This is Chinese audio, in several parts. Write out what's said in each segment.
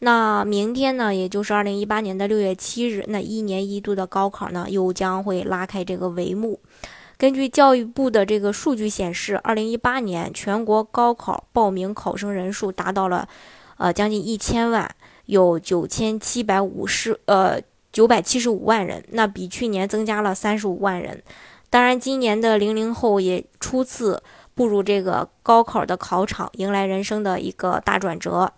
那明天呢，也就是二零一八年的六月七日，那一年一度的高考呢，又将会拉开这个帷幕。根据教育部的这个数据显示，二零一八年全国高考报名考生人数达到了，呃，将近一千万，有九千七百五十，呃，九百七十五万人，那比去年增加了三十五万人。当然，今年的零零后也初次步入这个高考的考场，迎来人生的一个大转折。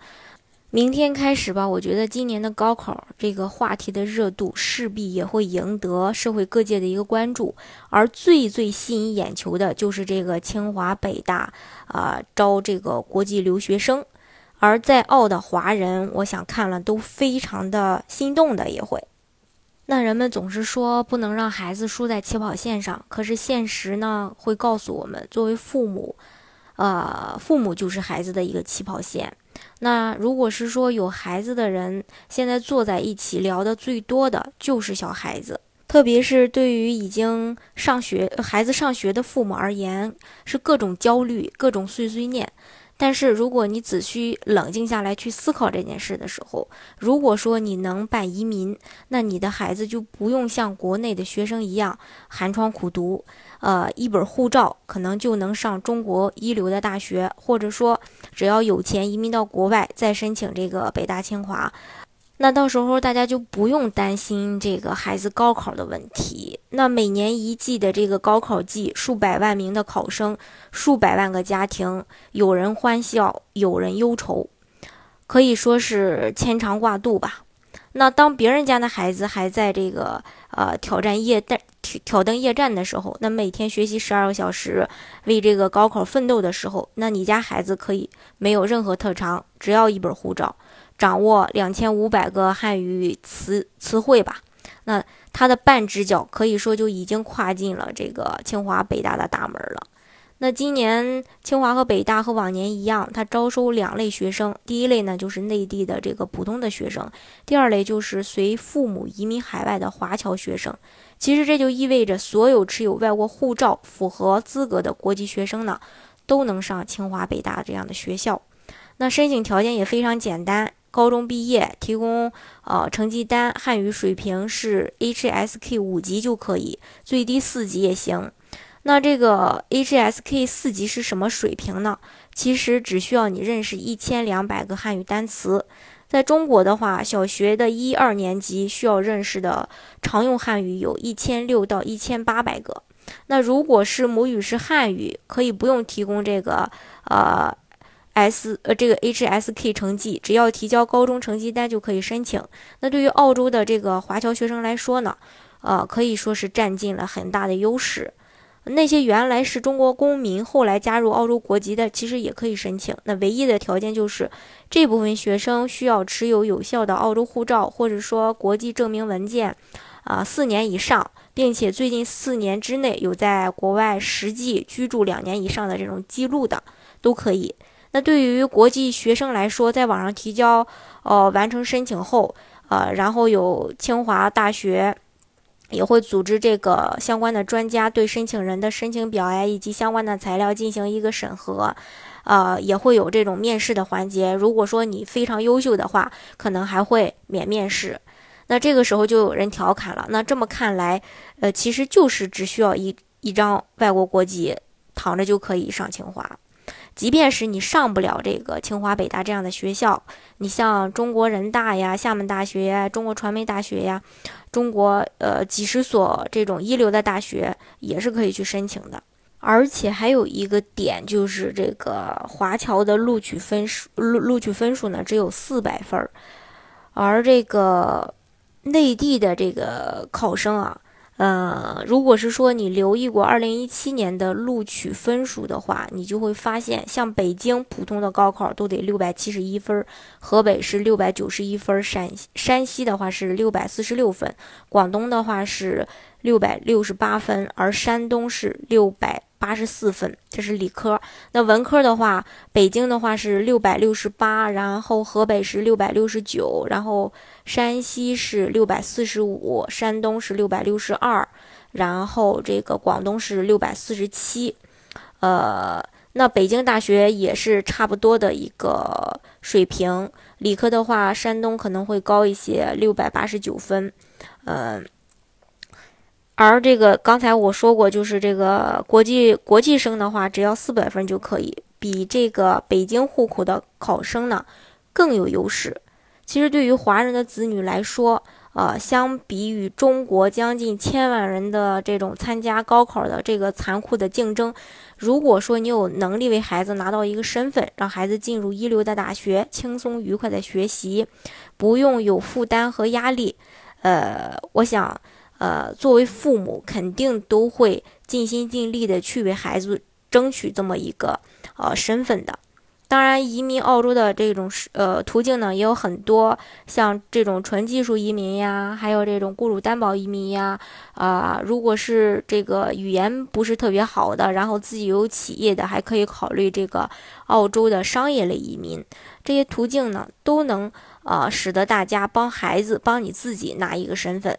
明天开始吧，我觉得今年的高考这个话题的热度势必也会赢得社会各界的一个关注，而最最吸引眼球的就是这个清华北大啊招这个国际留学生，而在澳的华人，我想看了都非常的心动的也会。那人们总是说不能让孩子输在起跑线上，可是现实呢会告诉我们，作为父母，呃，父母就是孩子的一个起跑线。那如果是说有孩子的人，现在坐在一起聊的最多的就是小孩子，特别是对于已经上学孩子上学的父母而言，是各种焦虑，各种碎碎念。但是如果你只需冷静下来去思考这件事的时候，如果说你能办移民，那你的孩子就不用像国内的学生一样寒窗苦读。呃，一本护照可能就能上中国一流的大学，或者说只要有钱移民到国外再申请这个北大清华，那到时候大家就不用担心这个孩子高考的问题。那每年一季的这个高考季，数百万名的考生，数百万个家庭，有人欢笑，有人忧愁，可以说是牵肠挂肚吧。那当别人家的孩子还在这个呃挑战夜战挑挑灯夜战的时候，那每天学习十二个小时为这个高考奋斗的时候，那你家孩子可以没有任何特长，只要一本护照，掌握两千五百个汉语词词汇吧，那他的半只脚可以说就已经跨进了这个清华北大的大门了。那今年清华和北大和往年一样，它招收两类学生。第一类呢，就是内地的这个普通的学生；第二类就是随父母移民海外的华侨学生。其实这就意味着，所有持有外国护照、符合资格的国际学生呢，都能上清华北大这样的学校。那申请条件也非常简单：高中毕业，提供呃成绩单，汉语水平是 HSK 五级就可以，最低四级也行。那这个 HSK 四级是什么水平呢？其实只需要你认识一千两百个汉语单词。在中国的话，小学的一二年级需要认识的常用汉语有一千六到一千八百个。那如果是母语是汉语，可以不用提供这个呃 S 呃这个 HSK 成绩，只要提交高中成绩单就可以申请。那对于澳洲的这个华侨学生来说呢，呃可以说是占尽了很大的优势。那些原来是中国公民，后来加入澳洲国籍的，其实也可以申请。那唯一的条件就是，这部分学生需要持有有效的澳洲护照，或者说国际证明文件，啊，四年以上，并且最近四年之内有在国外实际居住两年以上的这种记录的，都可以。那对于国际学生来说，在网上提交，呃，完成申请后，呃，然后有清华大学。也会组织这个相关的专家对申请人的申请表呀以及相关的材料进行一个审核，呃，也会有这种面试的环节。如果说你非常优秀的话，可能还会免面试。那这个时候就有人调侃了，那这么看来，呃，其实就是只需要一一张外国国籍，躺着就可以上清华。即便是你上不了这个清华、北大这样的学校，你像中国人大呀、厦门大学呀、中国传媒大学呀、中国呃几十所这种一流的大学也是可以去申请的。而且还有一个点就是这个华侨的录取分数录录取分数呢只有四百分儿，而这个内地的这个考生啊，呃，如果是说你留意过二零一七年的录取分数的话，你就会发现，像北京普通的高考都得六百七十一分，河北是六百九十一分，陕山西的话是六百四十六分，广东的话是六百六十八分，而山东是六百。八十四分，这是理科。那文科的话，北京的话是六百六十八，然后河北是六百六十九，然后山西是六百四十五，山东是六百六十二，然后这个广东是六百四十七。呃，那北京大学也是差不多的一个水平。理科的话，山东可能会高一些，六百八十九分。嗯。而这个刚才我说过，就是这个国际国际生的话，只要四百分就可以，比这个北京户口的考生呢更有优势。其实对于华人的子女来说，呃，相比于中国将近千万人的这种参加高考的这个残酷的竞争，如果说你有能力为孩子拿到一个身份，让孩子进入一流的大学，轻松愉快的学习，不用有负担和压力，呃，我想。呃，作为父母，肯定都会尽心尽力的去为孩子争取这么一个呃身份的。当然，移民澳洲的这种呃途径呢也有很多，像这种纯技术移民呀，还有这种雇主担保移民呀。啊，如果是这个语言不是特别好的，然后自己有企业的，还可以考虑这个澳洲的商业类移民。这些途径呢，都能呃使得大家帮孩子、帮你自己拿一个身份。